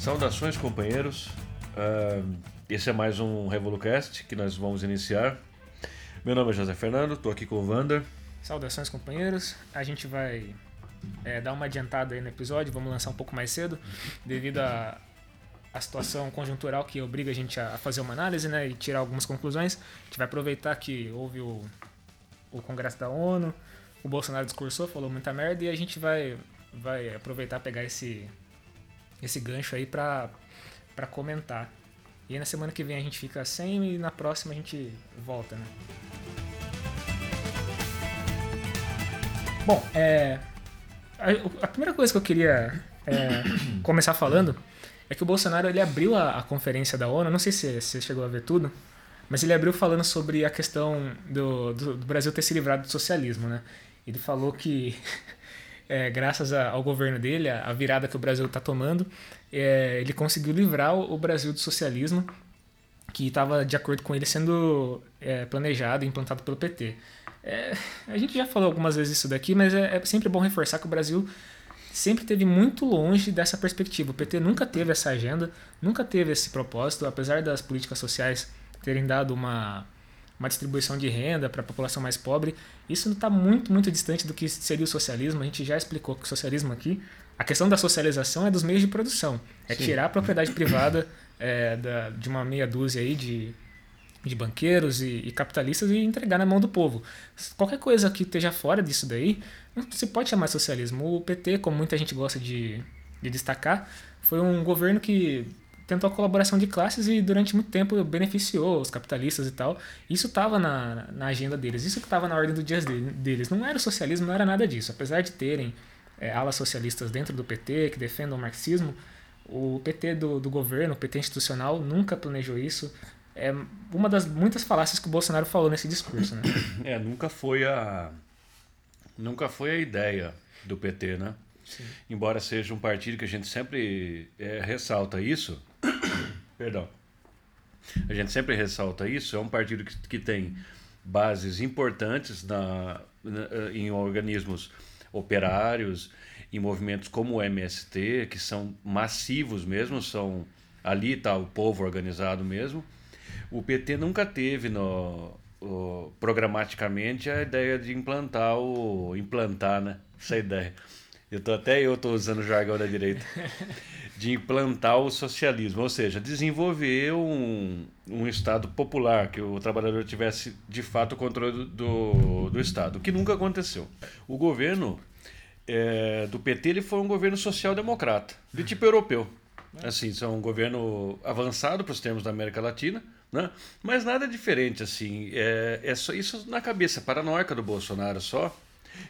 Saudações, companheiros. Uh, esse é mais um RevoluCast que nós vamos iniciar. Meu nome é José Fernando, estou aqui com o Vander. Saudações, companheiros. A gente vai é, dar uma adiantada aí no episódio, vamos lançar um pouco mais cedo, devido a situação conjuntural que obriga a gente a fazer uma análise né, e tirar algumas conclusões. A gente vai aproveitar que houve o, o Congresso da ONU, o Bolsonaro discursou, falou muita merda e a gente vai, vai aproveitar pegar esse, esse gancho aí pra, pra comentar. E aí na semana que vem a gente fica sem e na próxima a gente volta, né? Bom, é, a, a primeira coisa que eu queria é, começar falando é que o Bolsonaro ele abriu a, a conferência da ONU, não sei se você chegou a ver tudo, mas ele abriu falando sobre a questão do, do, do Brasil ter se livrado do socialismo, né? Ele falou que é, graças a, ao governo dele, a, a, virada que o Brasil está tomando, é, ele conseguiu livrar o, o, Brasil do socialismo, que estava, de acordo com ele, sendo é, planejado e implantado pelo PT. É, a gente já falou algumas vezes isso daqui, mas é, é, sempre bom reforçar que o Brasil sempre teve muito longe dessa perspectiva. O PT nunca teve essa agenda, nunca teve esse propósito, apesar das políticas sociais terem dado uma uma distribuição de renda para a população mais pobre. Isso está muito, muito distante do que seria o socialismo. A gente já explicou que o socialismo aqui, a questão da socialização é dos meios de produção. É Sim. tirar a propriedade privada é, da, de uma meia dúzia aí de, de banqueiros e, e, capitalistas e entregar na mão do povo. Qualquer coisa que esteja fora disso daí, não se pode chamar socialismo. O PT, como muita gente gosta de, de destacar, foi um governo que tentou a colaboração de classes e durante muito tempo beneficiou os capitalistas e tal. Isso estava na, na agenda deles, isso que estava na ordem do dia deles. Não era o socialismo, não era nada disso. Apesar de terem é, alas socialistas dentro do PT que defendam o marxismo, o PT do, do governo, o PT institucional, nunca planejou isso. É uma das muitas falácias que o Bolsonaro falou nesse discurso. Né? É, nunca foi a nunca foi a ideia do PT, né? Sim. Embora seja um partido que a gente sempre é, ressalta isso, perdão, a gente sempre ressalta isso, é um partido que, que tem bases importantes na, na, em organismos operários, em movimentos como o MST, que são massivos mesmo, são ali está o povo organizado mesmo. O PT nunca teve no, o, programaticamente a ideia de implantar o implantar, né? Essa ideia eu tô, até eu estou usando o jargão da direita, de implantar o socialismo, ou seja, desenvolver um, um Estado popular, que o trabalhador tivesse de fato o controle do, do Estado, o que nunca aconteceu. O governo é, do PT ele foi um governo social-democrata, de tipo europeu. Assim, são um governo avançado para os termos da América Latina, né? mas nada diferente. assim é, é só isso na cabeça paranoica do Bolsonaro só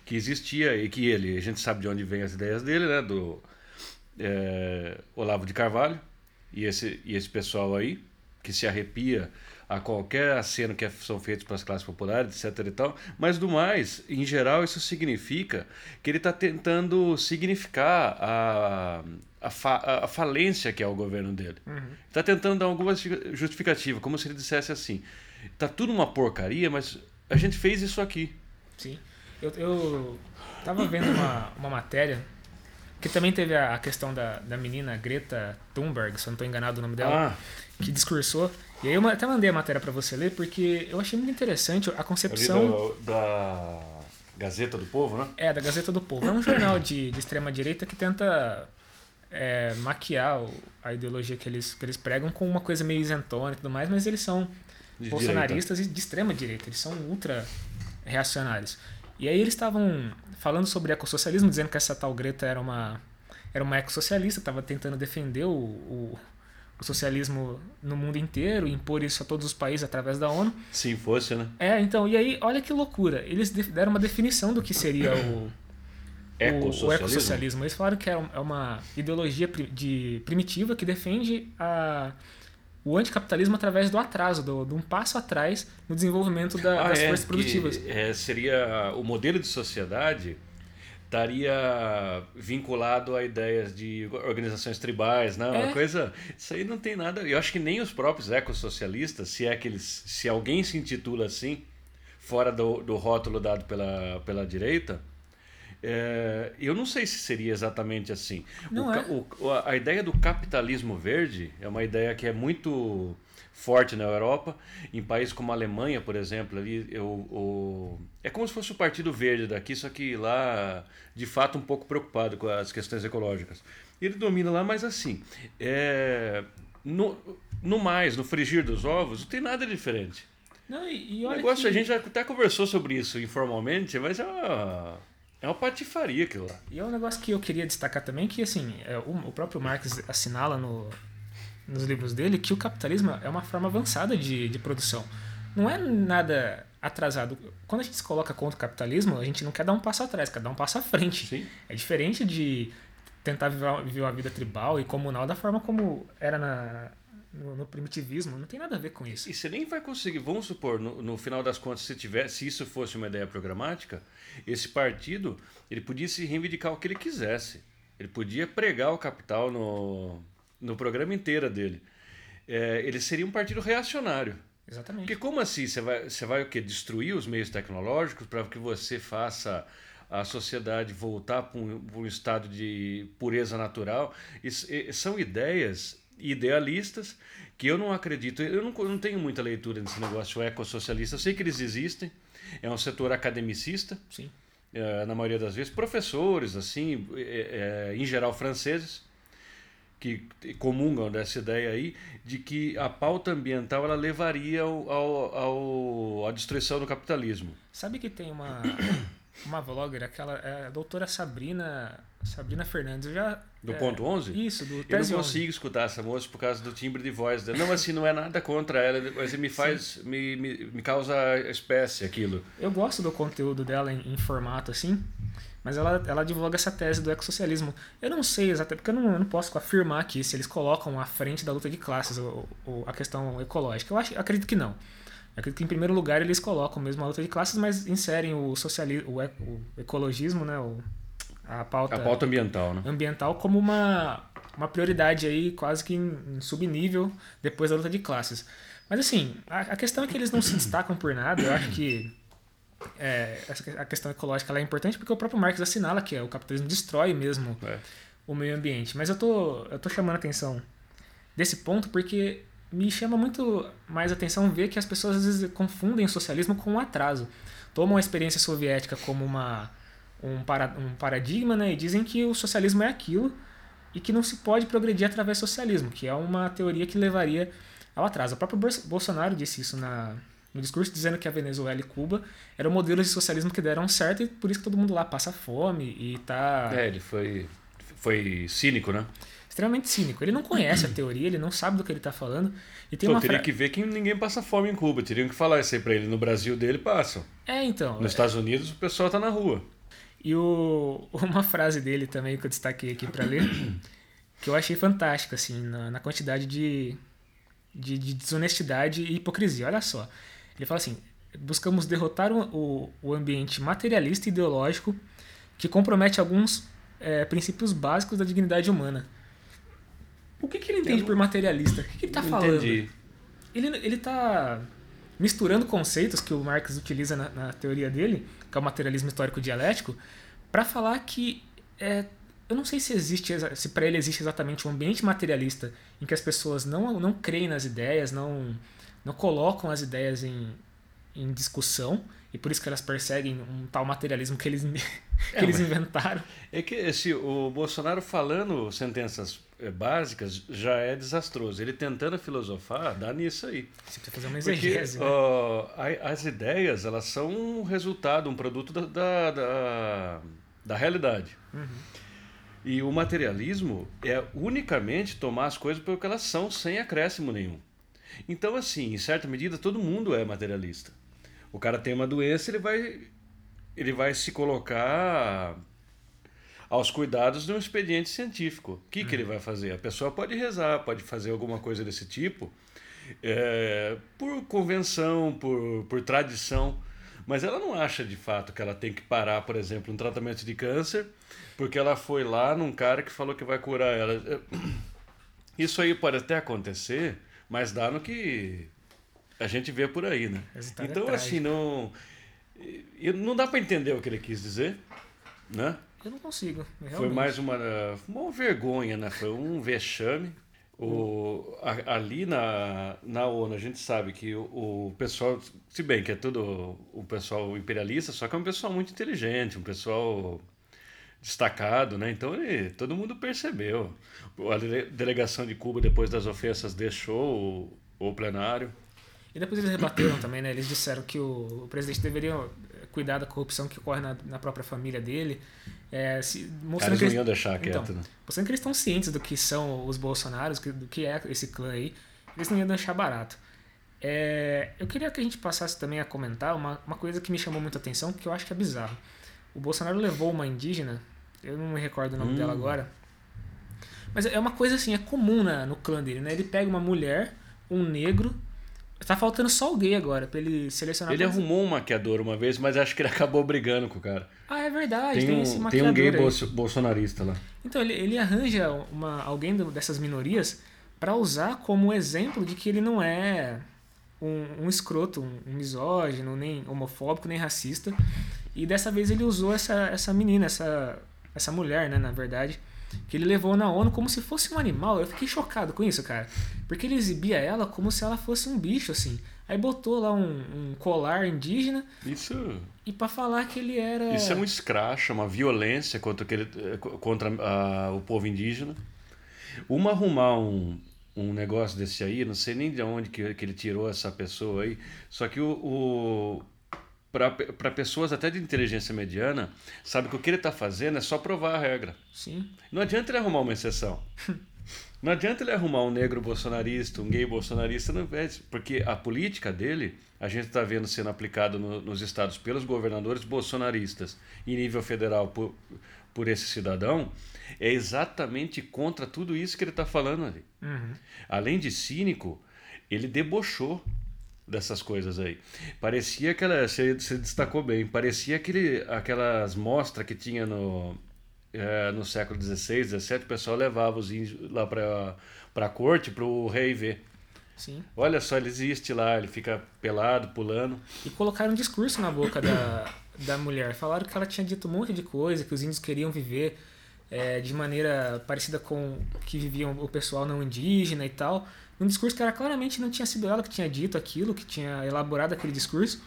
que existia e que ele, a gente sabe de onde vem as ideias dele, né? Do é, Olavo de Carvalho e esse, e esse pessoal aí, que se arrepia a qualquer aceno que são feitos para as classes populares, etc e tal. Mas do mais, em geral, isso significa que ele está tentando significar a, a, fa, a, falência que é o governo dele. Está uhum. tentando dar alguma justificativa, como se ele dissesse assim: está tudo uma porcaria, mas a gente fez isso aqui. Sim. Eu, eu tava vendo uma, uma matéria que também teve a, questão da, da menina Greta Thunberg, se eu não estou enganado o nome dela, ah. que discursou. E aí eu até mandei a matéria para você ler, porque eu achei muito interessante a concepção. Do, da Gazeta do Povo, né? É, da Gazeta do Povo. É um jornal de, de extrema-direita que tenta é, maquiar a ideologia que eles, que eles pregam com uma coisa meio isentona e tudo mais, mas eles são de bolsonaristas direita. e de extrema-direita, eles são ultra reacionários. E aí eles estavam falando sobre ecossocialismo, dizendo que essa tal Greta era uma, era uma ecossocialista, estava tentando defender o, o, o, socialismo no mundo inteiro, impor isso a todos os países através da ONU. Sim, fosse, né? É, então, e aí, olha que loucura. Eles deram uma definição do que seria o, ecossocialismo. o ecossocialismo. Eles falaram que é, é uma ideologia de, primitiva que defende a o anticapitalismo através do atraso, do, de um passo atrás no desenvolvimento da, ah, das é, forças produtivas. É, seria o modelo de sociedade estaria vinculado a ideias de organizações tribais, né? Uma é. coisa. Isso aí não tem nada. Eu acho que nem os próprios ecossocialistas, se é que eles, se alguém se intitula assim, fora do, do rótulo dado pela, pela direita, É, eu não sei se seria exatamente assim. O, é. o, a ideia do capitalismo verde é uma ideia que é muito forte na Europa. Em países como a Alemanha, por exemplo, ali, eu, o, é como se fosse o Partido Verde daqui, só que lá, de fato, um pouco preocupado com as questões ecológicas. Ele domina lá, mas assim, é, no, no mais, no frigir dos ovos, não tem nada diferente. Não, e, e O negócio, que- a gente já até conversou sobre isso informalmente, mas é uma, é uma patifaria aquilo lá. E é um negócio que eu queria destacar também, que assim, é, o, próprio Marx assinala no, nos livros dele que o capitalismo é uma forma avançada de, de produção. Não é nada atrasado. Quando a gente se coloca contra o capitalismo, a gente não quer dar um passo atrás, quer dar um passo à frente. Sim. É diferente de tentar viver uma vida tribal e comunal da forma como era na, no, no primitivismo. Não tem nada a ver com isso. E você nem vai conseguir, vamos supor, no, no final das contas, se, tiver, se isso fosse uma ideia programática, esse partido ele podia se reivindicar o que ele quisesse. Ele podia pregar o capital no, no programa inteiro dele. É, ele seria um partido reacionário. Exatamente. Porque como assim? Você vai, você vai o quê? Destruir os meios tecnológicos para que você faça a sociedade voltar para um, um estado de pureza natural? E- são ideias idealistas que eu não acredito. Eu não, eu não tenho muita leitura nesse negócio ecossocialista. Eu sei que eles existem. É um setor academicista, Sim. eh, na maioria das vezes. Professores, assim, eh, eh, em geral franceses que comungam dessa ideia aí de que a pauta ambiental ela levaria ao, ao, ao- à destruição do capitalismo. Sabe que tem uma, uma vlogger, aquela é a doutora Sabrina, Sabrina Fernandes. Já, Do é, ponto 11? Isso, do Eu não Tese 11. consigo escutar essa moça por causa do timbre de voz dela. Não, assim, não é nada contra ela, mas me faz, me, me, me causa espécie aquilo. Eu gosto do conteúdo dela em, em formato assim, mas ela, ela divulga essa tese do ecossocialismo. Eu não sei exatamente, porque eu não, eu não posso afirmar aqui se eles colocam à frente da luta de classes o, o- a questão ecológica. Eu acho, eu acredito que não. Acredito que em primeiro lugar eles colocam mesmo a luta de classes, mas inserem o socialismo, o, o ecologismo, né, o, a pauta, A pauta ambiental, né? ambiental como uma, uma prioridade aí quase que em, em subnível depois da luta de classes. Mas assim, a, a questão é que eles não se destacam por nada. Eu acho que é, a questão ecológica é importante porque o próprio Marx assinala que é, o capitalismo destrói mesmo É. o meio ambiente. Mas eu tô, eu tô chamando a atenção desse ponto porque me chama muito mais atenção ver que as pessoas às vezes confundem o socialismo com um atraso. Tomam a experiência soviética como uma, um, para, um paradigma né, e dizem que o socialismo é aquilo e que não se pode progredir através do socialismo, que é uma teoria que levaria ao atraso. O próprio Bolsonaro disse isso na, no discurso, dizendo que a Venezuela e Cuba eram modelos de socialismo que deram certo e por isso que todo mundo lá passa fome e tá É, ele foi, foi cínico, né? Extremamente cínico. Ele não conhece a teoria, ele não sabe do que ele está falando. E tem Pô, uma teria fra... que ver que ninguém passa fome em Cuba. Teriam que falar isso aí pra ele. No Brasil dele, passam. É, então. Nos Estados Unidos, o pessoal tá na rua. E o... uma frase dele também que eu destaquei aqui para ler, que eu achei fantástica, assim, na, na quantidade de, de, de desonestidade e hipocrisia. Olha só. Ele fala assim: buscamos derrotar o, o, o ambiente materialista e ideológico que compromete alguns é, princípios básicos da dignidade humana. O que, que ele entende por materialista? O que, que ele tá Não falando? Entendi. ele, ele tá misturando conceitos que o Marx utiliza na, na teoria dele, que é o materialismo histórico dialético, para falar que é, eu não sei se existe se para ele existe exatamente um ambiente materialista em que as pessoas não, não creem nas ideias, não não colocam as ideias em, em discussão e por isso que elas perseguem um tal materialismo que eles que É, eles inventaram. É que esse, o Bolsonaro falando sentenças básicas já é desastroso. Ele tentando filosofar, dá nisso aí. Você precisa fazer uma Porque exegese. né? ó, as ideias, elas são um resultado, um produto da, da, da, da realidade. Uhum. E o materialismo é unicamente tomar as coisas pelo que elas são, sem acréscimo nenhum. Então, assim, em certa medida, todo mundo é materialista. O cara tem uma doença, ele vai, ele vai se colocar aos cuidados de um expediente científico. O que, que ele vai fazer? A pessoa pode rezar, pode fazer alguma coisa desse tipo, é, por convenção, por, por tradição, mas ela não acha de fato que ela tem que parar, por exemplo, um tratamento de câncer, porque ela foi lá num cara que falou que vai curar ela. Isso aí pode até acontecer, mas dá no que a gente vê por aí, né? É Então, trágico. assim, não, não dá para entender o que ele quis dizer. né? Eu não consigo. Realmente. Foi mais uma, uma vergonha, né? Foi um vexame. O, a, ali na, na ONU a gente sabe que o, o, pessoal, se bem que é tudo o pessoal imperialista, só que é um pessoal muito inteligente, um pessoal destacado, né? Então ele, todo mundo percebeu. A delegação de Cuba, depois das ofensas, deixou o, o plenário. E depois eles rebateram também, né? Eles disseram que o, o presidente deveria cuidar da corrupção que ocorre na, na própria família dele. É, se, mostrando que eles, não iam deixar quieto, então, né? Mostrando que eles estão cientes do que são os bolsonaros, do que é esse clã aí. Eles não iam deixar barato. É, eu queria que a gente passasse também a comentar uma, uma coisa que me chamou muita atenção, que eu acho que é bizarro. O Bolsonaro levou uma indígena, eu não me recordo o nome hum. dela agora, mas é uma coisa assim, é comum na, no clã dele, né? Ele pega uma mulher, um negro Tá faltando só o gay agora, pra ele selecionar. Ele arrumou um maquiador uma vez, mas acho que ele acabou brigando com o cara. Ah, é verdade, tem, tem um, esse maquiador. Tem um gay bolso, bolsonarista lá. Então, ele, ele arranja uma, alguém dessas minorias para usar como exemplo de que ele não é um, um escroto, um, um misógino, nem homofóbico, nem racista. E dessa vez ele usou essa, essa menina, essa, essa mulher, né, na verdade que ele levou na ONU como se fosse um animal. Eu fiquei chocado com isso, cara. Porque ele exibia ela como se ela fosse um bicho, assim. Aí botou lá um, um colar indígena. Isso. E para falar que ele era. Isso é um escracho, uma violência contra, aquele, contra uh, o povo indígena. Uma arrumar um, um negócio desse aí, não sei nem de onde que, que ele tirou essa pessoa aí. Só que o, o para pessoas até de inteligência mediana, sabe que o que ele está fazendo é só provar a regra. Sim. Não adianta ele arrumar uma exceção. não adianta ele arrumar um negro bolsonarista, um gay bolsonarista, não, porque a política dele, a gente está vendo sendo aplicada no, nos estados pelos governadores bolsonaristas, em nível federal por, por esse cidadão, é exatamente contra tudo isso que ele está falando ali. Uhum. Além de cínico, ele debochou dessas coisas aí. Parecia que ela se, se destacou bem. Parecia aquele, aquelas mostras que tinha no, é, no século XVI, XVII, o pessoal levava os índios lá para a corte, para o rei ver. Sim. Olha só, ele existe lá, ele fica pelado, pulando. E colocaram um discurso na boca da, da mulher. Falaram que ela tinha dito um monte de coisa, que os índios queriam viver é, de maneira parecida com que viviam o pessoal não indígena e tal um discurso que era claramente não tinha sido ela que tinha dito aquilo, que tinha elaborado aquele discurso,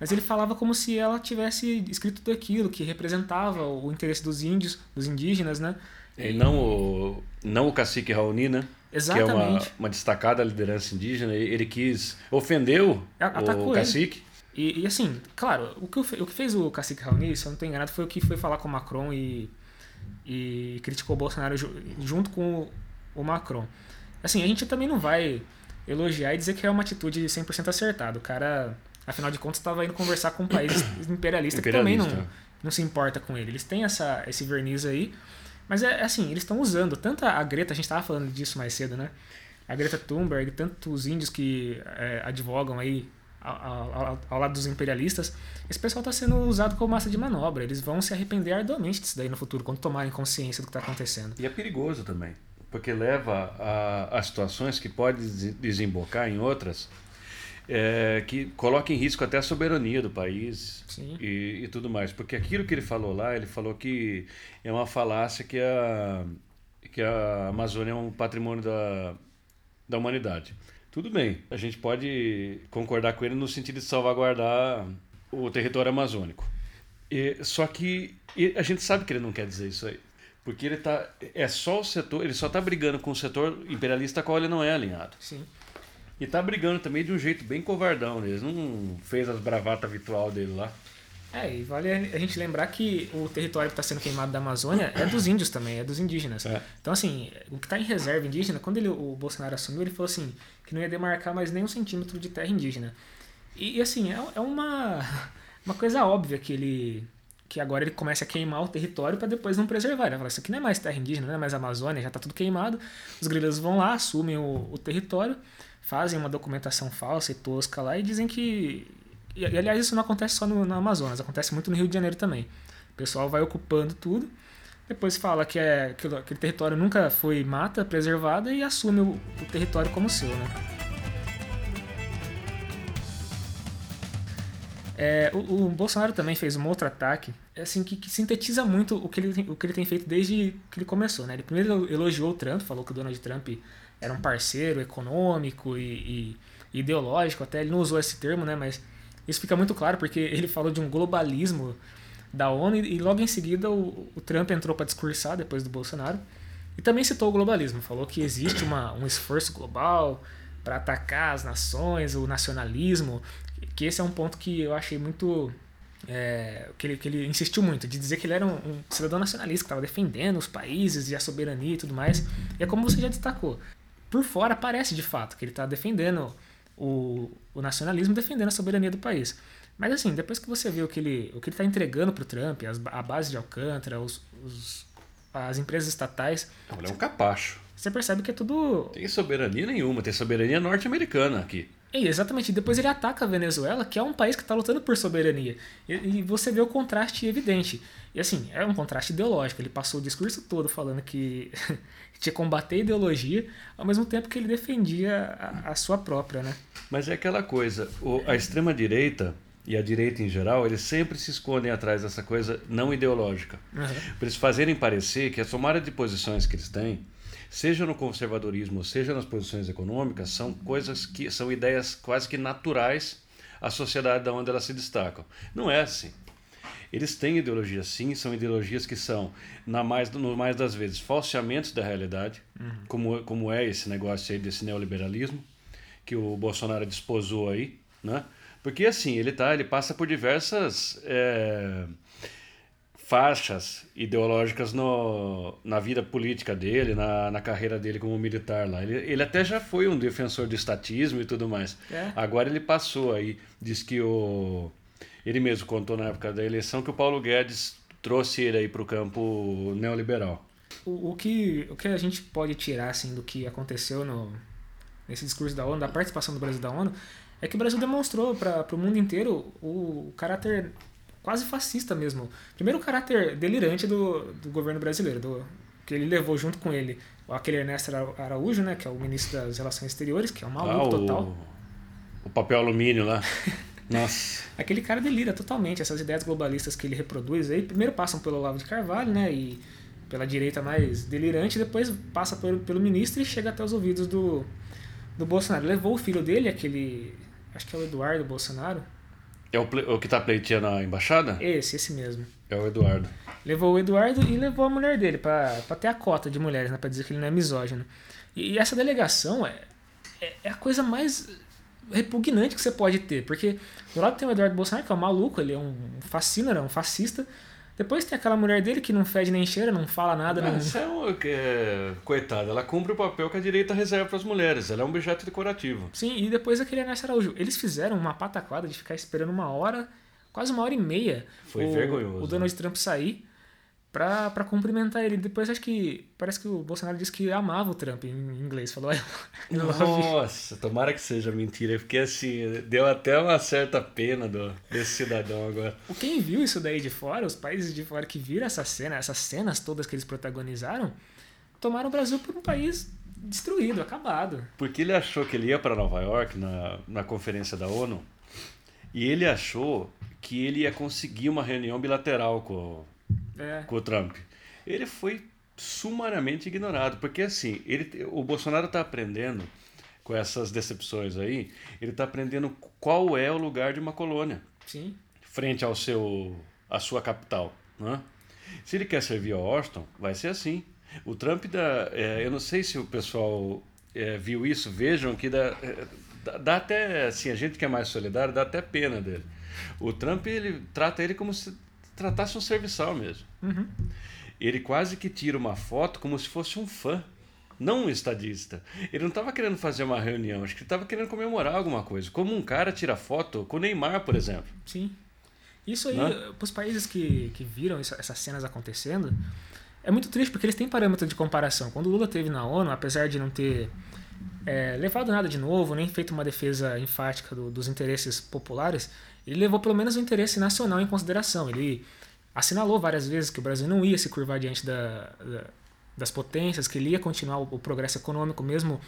mas ele falava como se ela tivesse escrito tudo aquilo, que representava o interesse dos índios, dos indígenas, né? E não o, não o cacique Raoni, né? Exatamente. Que é uma, uma destacada liderança indígena. Ele quis. ofendeu Atacou o cacique. E, e, assim, claro, o que, o que fez o cacique Raoni, se eu não estou enganado, foi o que foi falar com o Macron e, e criticou o Bolsonaro junto com o Macron. Assim, a gente também não vai elogiar e dizer que é uma atitude 100% acertada. O cara, afinal de contas, estava indo conversar com um país imperialista, imperialista, que também não, não se importa com ele. Eles têm essa, esse verniz aí, mas é assim, eles estão usando tanto a Greta, a gente estava falando disso mais cedo, né? A Greta Thunberg, tanto os índios que é, advogam aí ao, ao, ao, lado dos imperialistas, esse pessoal está sendo usado como massa de manobra. Eles vão se arrepender arduamente disso daí no futuro, quando tomarem consciência do que está acontecendo. E é perigoso também porque leva a, a situações que podem desembocar em outras é, que coloquem em risco até a soberania do país e, e, tudo mais. Porque aquilo que ele falou lá, ele falou que é uma falácia que a, que a Amazônia é um patrimônio da, da humanidade. Tudo bem, a gente pode concordar com ele no sentido de salvaguardar o território amazônico. E, só que a gente sabe que ele não quer dizer isso aí. Porque ele tá. É só o setor. Ele só tá brigando com o setor imperialista qual ele não é alinhado. Sim. E tá brigando também de um jeito bem covardão. Eles não fez as bravatas virtual dele lá. É, e vale a gente lembrar que o território que está sendo queimado da Amazônia é dos índios também, é dos indígenas. É. Então, assim, o que está em reserva indígena, quando ele, o Bolsonaro assumiu, ele falou assim, que não ia demarcar mais nem um centímetro de terra indígena. E, e assim, é, é uma, uma coisa óbvia que ele, que agora ele começa a queimar o território para depois não preservar. Ele fala, isso aqui não é mais terra indígena, não é mais Amazônia, já está tudo queimado. Os grileiros vão lá, assumem o, o, território, fazem uma documentação falsa e tosca lá e dizem que... E aliás, isso não acontece só no, no, Amazonas, acontece muito no Rio de Janeiro também. O pessoal vai ocupando tudo, depois fala que é, que aquele território nunca foi mata preservada e assume o, o território como seu, né? É, o, o, Bolsonaro também fez um outro ataque, assim, que, que, sintetiza muito o que, ele, o que ele tem feito desde que ele começou. Né? Ele primeiro elogiou o Trump, falou que o Donald Trump era um parceiro econômico e, e ideológico, até ele não usou esse termo, né? mas isso fica muito claro porque ele falou de um globalismo da ONU e logo em seguida o, o Trump entrou para discursar depois do Bolsonaro e também citou o globalismo, falou que existe uma, um esforço global para atacar as nações, o nacionalismo, que esse é um ponto que eu achei muito é, que, ele, que ele insistiu muito, de dizer que ele era um, um cidadão nacionalista, que estava defendendo os países e a soberania e tudo mais. E é como você já destacou. Por fora parece de fato que ele está defendendo o, o nacionalismo, defendendo a soberania do país. Mas assim, depois que você vê o que ele o que está entregando para o Trump, as, a base de Alcântara, os, os, as empresas estatais. Ele é um capacho. Você percebe que é tudo. Tem soberania nenhuma, tem soberania norte-americana aqui. É, exatamente. Depois ele ataca a Venezuela, que é um país que está lutando por soberania. E, e, você vê o contraste evidente. E assim, é um contraste ideológico. Ele passou o discurso todo falando que tinha que combater a ideologia, ao mesmo tempo que ele defendia a, a sua própria, né? Mas é aquela coisa, o, a extrema-direita e a direita em geral, eles sempre se escondem atrás dessa coisa não ideológica. Uhum. Para eles fazerem parecer que a somada de posições que eles têm, seja no conservadorismo, seja nas posições econômicas, são coisas que são ideias quase que naturais à sociedade da onde elas se destacam. Não é assim. Eles têm ideologias sim, são ideologias que são, na mais, no mais das vezes, falseamentos da realidade, uhum. como, como é esse negócio aí desse neoliberalismo, que o Bolsonaro desposou aí, né? Porque assim, ele tá, ele passa por diversas é, faixas ideológicas no, na vida política dele, na, na carreira dele como militar lá. Ele, ele até já foi um defensor do estatismo e tudo mais. É. Agora ele passou aí, diz que o ele mesmo contou na época da eleição que o Paulo Guedes trouxe ele aí para o campo neoliberal. O, o, que, o que a gente pode tirar assim, do que aconteceu no, nesse discurso da ONU, da participação do Brasil da ONU, é que o Brasil demonstrou para o mundo inteiro o, o caráter quase fascista mesmo. Primeiro, o caráter delirante do, do governo brasileiro, do, que ele levou junto com ele aquele Ernesto Araújo, né, que é o ministro das Relações Exteriores, que é um maluco ah, total. O papel alumínio lá. Nossa. Aquele cara delira totalmente. Essas ideias globalistas que ele reproduz aí, primeiro passam pelo Olavo de Carvalho, né, e pela direita mais delirante, depois passa pelo, pelo ministro e chega até os ouvidos do, do Bolsonaro. Levou o filho dele, aquele acho que é o Eduardo Bolsonaro. É o, o que está pleiteando a embaixada? Esse, esse mesmo. É o Eduardo. Levou o Eduardo e levou a mulher dele para ter a cota de mulheres, né, para dizer que ele não é misógino. E, e essa delegação é, é, é, a coisa mais repugnante que você pode ter, porque do lado tem o Eduardo Bolsonaro, que é um maluco, ele é um fascínora, um fascista, depois tem aquela mulher dele que não fede nem cheira, não fala nada. Não... Isso é, um, é coitada, ela cumpre o papel que a direita reserva para as mulheres, ela é um objeto decorativo. Sim, e depois aquele Ernesto Araújo. Eles fizeram uma pataquada de ficar esperando uma hora, quase uma hora e meia. Foi o, vergonhoso. O Donald né? Trump sair pra, pra cumprimentar ele. Depois acho que. Parece que o Bolsonaro disse que amava o Trump em inglês. Falou, Nossa, tomara que seja mentira. Porque assim, deu até uma certa pena do, desse cidadão agora. Quem viu isso daí de fora, os países de fora que viram essa cena, essas cenas todas que eles protagonizaram, tomaram o Brasil por um país destruído, acabado. Porque ele achou que ele ia para Nova York na, na conferência da ONU e ele achou que ele ia conseguir uma reunião bilateral com é. com o Trump. Ele foi sumariamente ignorado, porque assim, ele, o Bolsonaro está aprendendo com essas decepções aí, ele está aprendendo qual é o lugar de uma colônia. Sim. Frente ao seu, à sua capital. Né? Se ele quer servir a Washington, vai ser assim. O Trump dá. É, eu não sei se o pessoal é, viu isso, vejam que dá, é, dá, dá, até. Assim, a gente que é mais solidário, dá até pena dele. O Trump ele trata ele como se tratasse um serviçal mesmo. Uhum. Ele quase que tira uma foto como se fosse um fã, não um estadista. Ele não estava querendo fazer uma reunião, acho que ele estava querendo comemorar alguma coisa. Como um cara tira foto com o Neymar, por exemplo. Sim. Isso aí, para os países que, que viram isso, essas cenas acontecendo, é muito triste porque eles têm parâmetro de comparação. Quando o Lula teve na ONU, apesar de não ter é, levado nada de novo, nem feito uma defesa enfática do, dos interesses populares, ele levou pelo menos o interesse nacional em consideração. Ele assinalou várias vezes que o Brasil não ia se curvar diante da, da, das potências, que ele ia continuar o, o progresso econômico, mesmo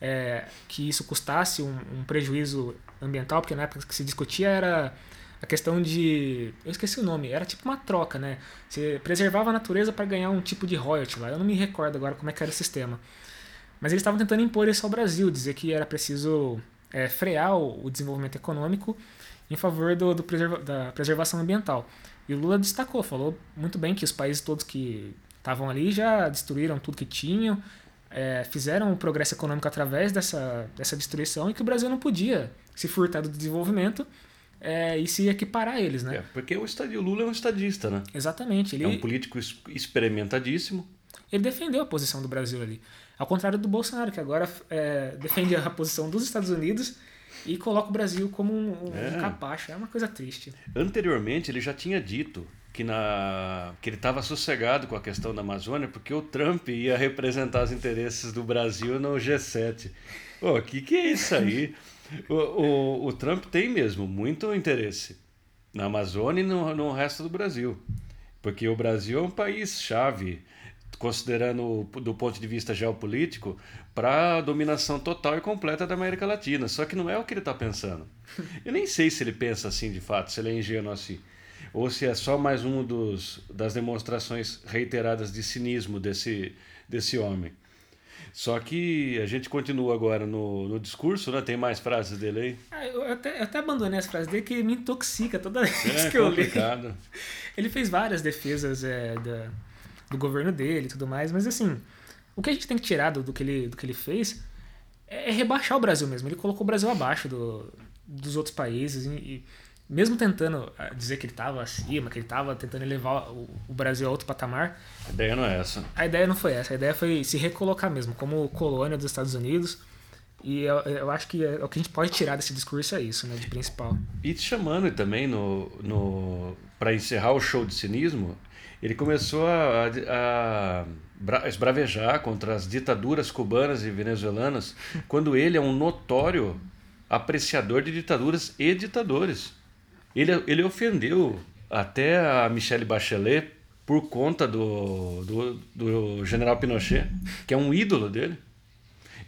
é, que isso custasse um, um, prejuízo ambiental, porque na época que se discutia era a questão de. Eu esqueci o nome, era tipo uma troca, né? Você preservava a natureza para ganhar um tipo de royalty lá. Eu não me recordo agora como é que era o sistema. Mas eles estavam tentando impor isso ao Brasil, dizer que era preciso é, frear o, o, desenvolvimento econômico em favor do, do preserva, da preservação ambiental. E o Lula destacou, falou muito bem que os países todos que estavam ali já destruíram tudo que tinham, é, fizeram o progresso econômico através dessa, dessa destruição e que o Brasil não podia se furtar do desenvolvimento é, e se equiparar a eles, né? É, porque o, estadio, o Lula é um estadista, né? Exatamente. Ele... É um político experimentadíssimo. Ele defendeu a posição do Brasil ali. Ao contrário do Bolsonaro, que agora é, defende a posição dos Estados Unidos e coloca o Brasil como um, um é. capacho. É uma coisa triste. Anteriormente, ele já tinha dito que, na, que ele estava sossegado com a questão da Amazônia porque o Trump ia representar os interesses do Brasil no G7. O que, que é isso aí? o, o, o Trump tem mesmo muito interesse na Amazônia e no, no resto do Brasil. Porque o Brasil é um país chave considerando do ponto de vista geopolítico, para a dominação total e completa da América Latina. Só que não é o que ele está pensando. Eu nem sei se ele pensa assim de fato, se ele é ingênuo assim. Ou se é só mais um dos, das demonstrações reiteradas de cinismo desse, desse homem. Só que a gente continua agora no, no discurso, né? Tem mais frases dele aí? Ah, eu, até, eu até abandonei as frases dele que me intoxica toda vez é, que eu complicado. leio. Ele fez várias defesas é, da, do governo dele e tudo mais, mas assim, o que a gente tem que tirar do, do, que, ele, do que ele fez é, é rebaixar o Brasil mesmo. Ele colocou o Brasil abaixo do, dos outros países e, e mesmo tentando ah, dizer que ele estava acima, que ele estava tentando elevar o, o, Brasil a outro patamar. A ideia não é essa. A ideia não foi essa. A ideia foi se recolocar mesmo como colônia dos Estados Unidos. E eu, eu acho que é, o que a gente pode tirar desse discurso é isso, né, de principal. E te chamando também no, no para encerrar o show de cinismo, ele começou a, a, a esbravejar contra as ditaduras cubanas e venezuelanas, quando ele é um notório apreciador de ditaduras e ditadores. Ele, ele ofendeu até a Michelle Bachelet por conta do, do, do general Pinochet, que é um ídolo dele.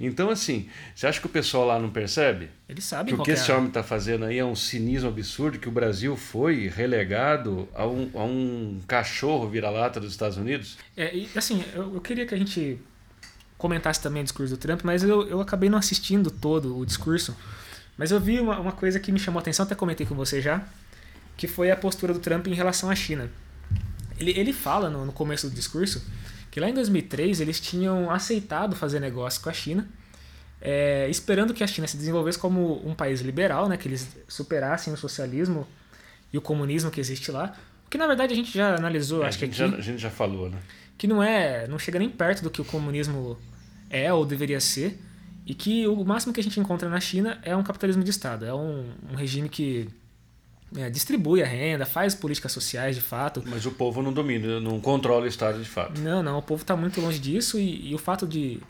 Então, assim, você acha que o pessoal lá não percebe? Ele sabe que o que esse é. homem está fazendo aí é um cinismo absurdo, que o Brasil foi relegado a um, a um cachorro vira-lata dos Estados Unidos? É, e, assim, eu, eu queria que a gente comentasse também o discurso do Trump, mas eu, eu acabei não assistindo todo o discurso. Mas eu vi uma, uma coisa que me chamou a atenção, até comentei com você já, que foi a postura do Trump em relação à China. Ele, ele fala no, no começo do discurso que lá em 2003 eles tinham aceitado fazer negócio com a China, é, esperando que a China se desenvolvesse como um país liberal, né, que eles superassem o socialismo e o comunismo que existe lá. Que na verdade a gente já analisou, é, acho que aqui, já, a gente já falou, né? Que não é, não chega nem perto do que o comunismo é ou deveria ser, e que o máximo que a gente encontra na China é um capitalismo de Estado, é um, um regime que é, distribui a renda, faz políticas sociais de fato. Mas o povo não domina, não controla o Estado de fato. Não, não, o povo está muito longe disso e, e, o fato de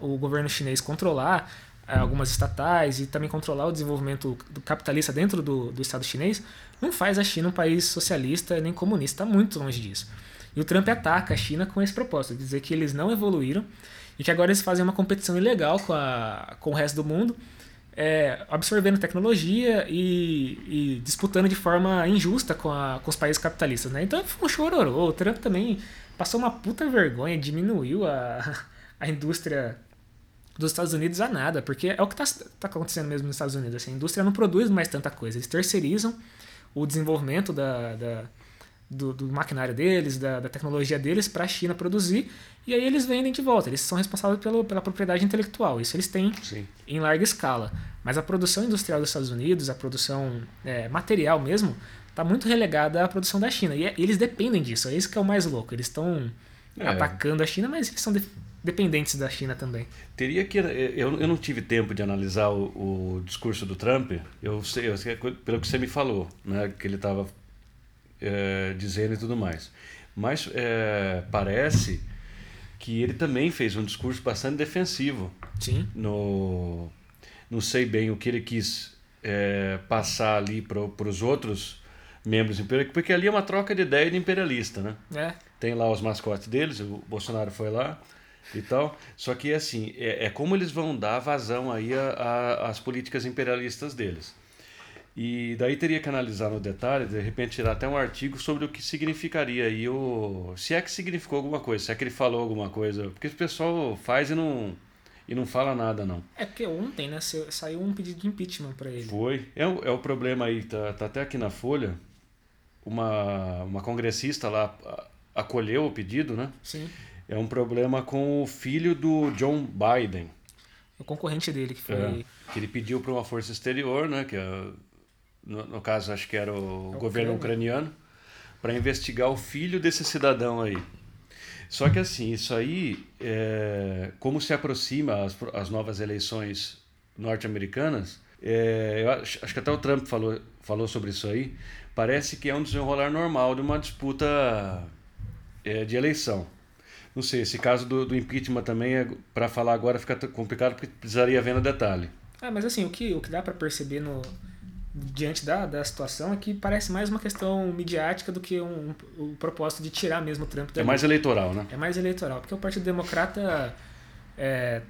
o governo chinês controlar é, algumas estatais e também controlar o desenvolvimento do capitalista dentro do, do Estado chinês não faz a China um país socialista nem comunista, está muito longe disso. E o Trump ataca a China com esse propósito, dizer que eles não evoluíram e que agora eles fazem uma competição ilegal com, a, com o resto do mundo é, absorvendo tecnologia e, e, disputando de forma injusta com, a, com os países capitalistas. Né? Então foi um chororô. O Trump também passou uma puta vergonha, diminuiu a, a indústria dos Estados Unidos a nada, porque é o que está tá acontecendo mesmo nos Estados Unidos. Assim, a indústria não produz mais tanta coisa, eles terceirizam o desenvolvimento da, da do, do, maquinário deles, da, da tecnologia deles para a China produzir e aí eles vendem de volta. Eles são responsáveis pelo, pela propriedade intelectual. Isso eles têm Sim. em larga escala. Mas a produção industrial dos Estados Unidos, a produção é, material mesmo, está muito relegada à produção da China. E, é, eles dependem disso. É isso que é o mais louco. Eles estão é. atacando a China, mas eles são de, dependentes da China também. Teria que. Eu, eu não tive tempo de analisar o, o discurso do Trump. Eu sei, eu sei, pelo que você me falou, né, que ele estava é, dizendo e tudo mais. Mas é, parece que ele também fez um discurso bastante defensivo. Sim. No, não sei bem o que ele quis é, passar ali para os outros membros imperialistas, porque ali é uma troca de ideia de imperialista, né? É. Tem lá os mascotes deles, o Bolsonaro foi lá e tal. Só que assim, é, é como eles vão dar vazão aí às políticas imperialistas deles. E daí teria que analisar no detalhe, de repente tirar até um artigo sobre o que significaria aí o. Se é que significou alguma coisa, se é que ele falou alguma coisa. Porque o pessoal faz e não, e não fala nada, não. É porque ontem, né, saiu um pedido de impeachment para ele. Foi. É, o, é o problema aí, tá, tá até aqui na Folha. Uma, uma congressista lá acolheu o pedido, né? Sim. É um problema com o filho do John Biden. O concorrente dele, que foi. É, que ele pediu para uma força exterior, né? Que é no, no caso acho que era o, é governo ucraniano, para investigar o filho desse cidadão aí. Só que assim, isso aí, é, como se aproxima as, as novas eleições norte-americanas, é, eu acho, acho, que até o Trump falou, falou sobre isso aí, parece que é um desenrolar normal de uma disputa é, de eleição. Não sei, esse caso do, do impeachment também, é, para falar agora, fica complicado porque precisaria ver no detalhe. Ah, mas assim, o que, o que dá para perceber no, diante da, da situação é que parece mais uma questão midiática do que um, um, o propósito de tirar mesmo o Trump É mais eleitoral, né? É mais eleitoral, porque o Partido Democrata é,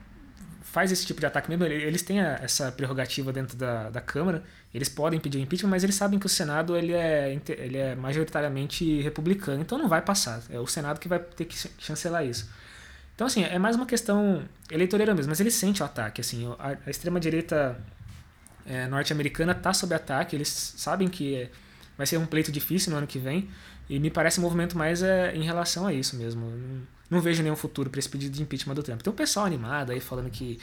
faz esse tipo de ataque mesmo. Eles têm a, essa prerrogativa dentro da, da Câmara, eles podem pedir impeachment, mas eles sabem que o Senado ele é, ele é majoritariamente republicano, então não vai passar. É o Senado que vai ter que chancelar isso. Então, assim, é mais uma questão eleitoreira mesmo, mas ele sente o ataque. Assim, a, a extrema-direita é, norte-americana está sob ataque, eles sabem que vai ser um pleito difícil no ano que vem, e me parece um movimento mais é, em relação a isso mesmo. Não, não vejo nenhum futuro para esse pedido de impeachment do Trump. Tem um pessoal animado aí falando que.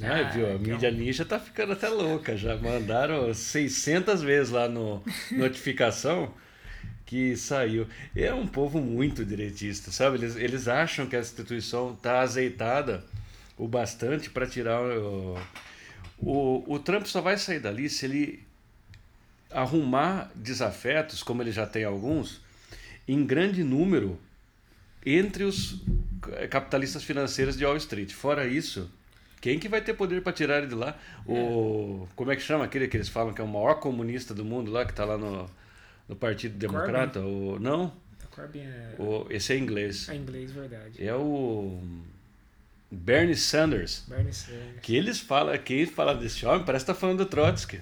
Ah, ah viu? A mídia é um... ninja tá ficando até louca. Já mandaram 600 vezes lá no notificação que saiu. É um povo muito direitista, sabe? Eles, eles acham que a instituição tá azeitada o bastante para tirar o, o, o Trump só vai sair dali se ele arrumar desafetos, como ele já tem alguns, em grande número entre os capitalistas financeiros de Wall Street. Fora isso, quem que vai ter poder para tirar ele de lá? O como é que chama aquele que eles falam que é o maior comunista do mundo lá que está lá no, no Partido Democrata? O não? Corbyn é... O, esse é inglês. É inglês, verdade. É o Bernie Sanders. Bernie Sanders. Que eles falam, quem fala desse homem parece que tá falando do Trotsky.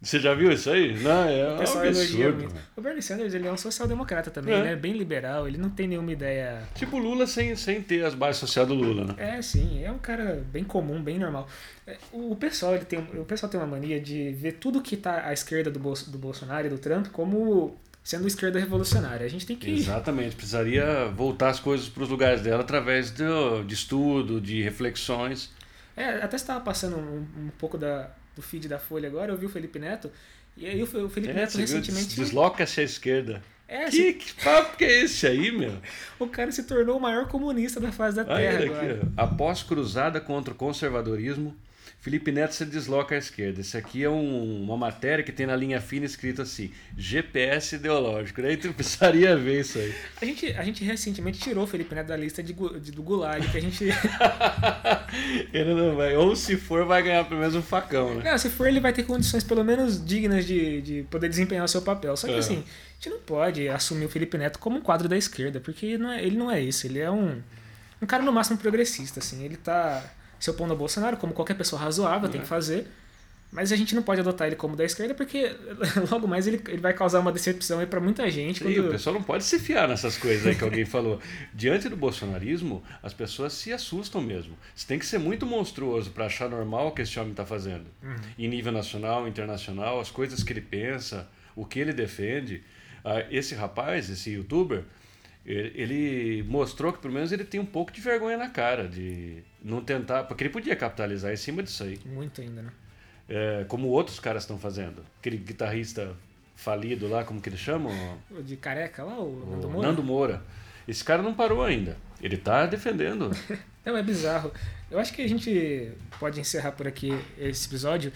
Você já viu isso aí? Não, é um absurdo. O Bernie Sanders ele é um social-democrata também, é. né? Bem liberal, ele não tem nenhuma ideia. Tipo Lula sem, sem ter as bases sociais do Lula, né? É, sim, é um cara bem comum, bem normal. É, o pessoal, ele tem, o pessoal tem uma mania de ver tudo que tá à esquerda do, Bolso, do Bolsonaro e do Trump como sendo esquerda revolucionária. A gente tem que. Exatamente, precisaria voltar as coisas para os lugares dela através de, de estudo, de reflexões. É, até estava passando um, um, pouco da, do feed da Folha agora, eu vi o Felipe Neto, e aí o Felipe é, Neto recentemente. Desloca-se à esquerda. É, que, que papo que é esse aí, meu? o cara se tornou o maior comunista da face da Terra. Aqui, Após cruzada contra o conservadorismo, Felipe Neto se desloca à esquerda. Esse aqui é um, uma matéria que tem na linha fina escrito assim: GPS ideológico. Daí tu precisaria ver isso aí. A gente, a gente recentemente tirou o Felipe Neto da lista de, de do Gulag, que a gente. ele não vai. Ou se for, vai ganhar pelo menos um facão, né? Não, se for, ele vai ter condições pelo menos dignas de, de poder desempenhar o seu papel. Só que é. assim, a gente não pode assumir o Felipe Neto como um quadro da esquerda, porque não é, ele não é isso. Ele é um, um cara no máximo progressista, assim. Ele tá se opondo ao Bolsonaro, como qualquer pessoa razoável uhum. tem que fazer. Mas a gente não pode adotar ele como da esquerda porque logo mais ele, ele vai causar uma decepção aí para muita gente. Sim, quando... o pessoal não pode se fiar nessas coisas aí que alguém falou. Diante do bolsonarismo, as pessoas se assustam mesmo. Você tem que ser muito monstruoso para achar normal o que esse homem está fazendo. Uhum. Em nível nacional, internacional, as coisas que ele pensa, o que ele defende. Ah, esse rapaz, esse youtuber, ele mostrou que pelo menos ele tem um pouco de vergonha na cara de não tentar, porque ele podia capitalizar em cima disso aí. Muito ainda, né? É, como outros caras estão fazendo. Aquele guitarrista falido lá, como que ele chama? O de careca lá, o, o Nando Moura. Nando Moura. Esse cara não parou ainda. Ele tá defendendo. não, é bizarro. Eu acho que a gente pode encerrar por aqui esse episódio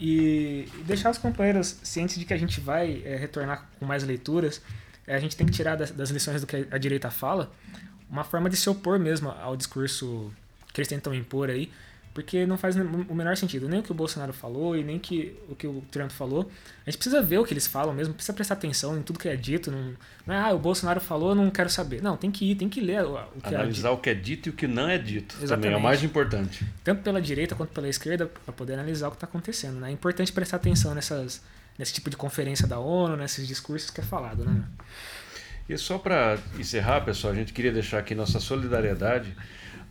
e deixar os companheiros cientes de que a gente vai é, retornar com mais leituras. É, a gente tem que tirar das, das lições do que a direita fala uma forma de se opor mesmo ao discurso que eles tentam impor aí, porque não faz o menor sentido. Nem o que o Bolsonaro falou e nem que, o que o Trump falou. A gente precisa ver o que eles falam mesmo, precisa prestar atenção em tudo que é dito. Não, não é, ah, o Bolsonaro falou, não quero saber. Não, tem que ir, tem que ler o, o que é Analisar é o que é dito e o que não é dito Exatamente. também é o mais importante. Tanto pela direita quanto pela esquerda, para poder analisar o que está acontecendo. Né? É importante prestar atenção nessas nesse tipo de conferência da ONU, nesses discursos que é falado, né? E só para encerrar, pessoal, a gente queria deixar aqui nossa solidariedade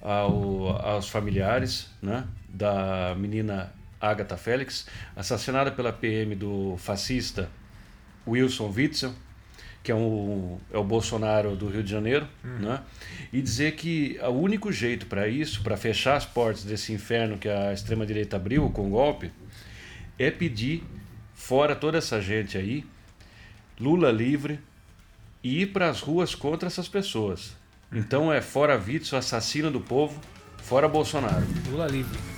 ao, aos familiares né, da menina Agatha Félix, assassinada pela PM do fascista Wilson Witzel, que é, um, é o Bolsonaro do Rio de Janeiro, uhum. né? e dizer que o único jeito para isso, para fechar as portas desse inferno que a extrema-direita abriu com o golpe, é pedir fora toda essa gente aí, Lula livre, e ir para as ruas contra essas pessoas. Então é fora Witzel, assassino do povo, fora Bolsonaro. Lula livre.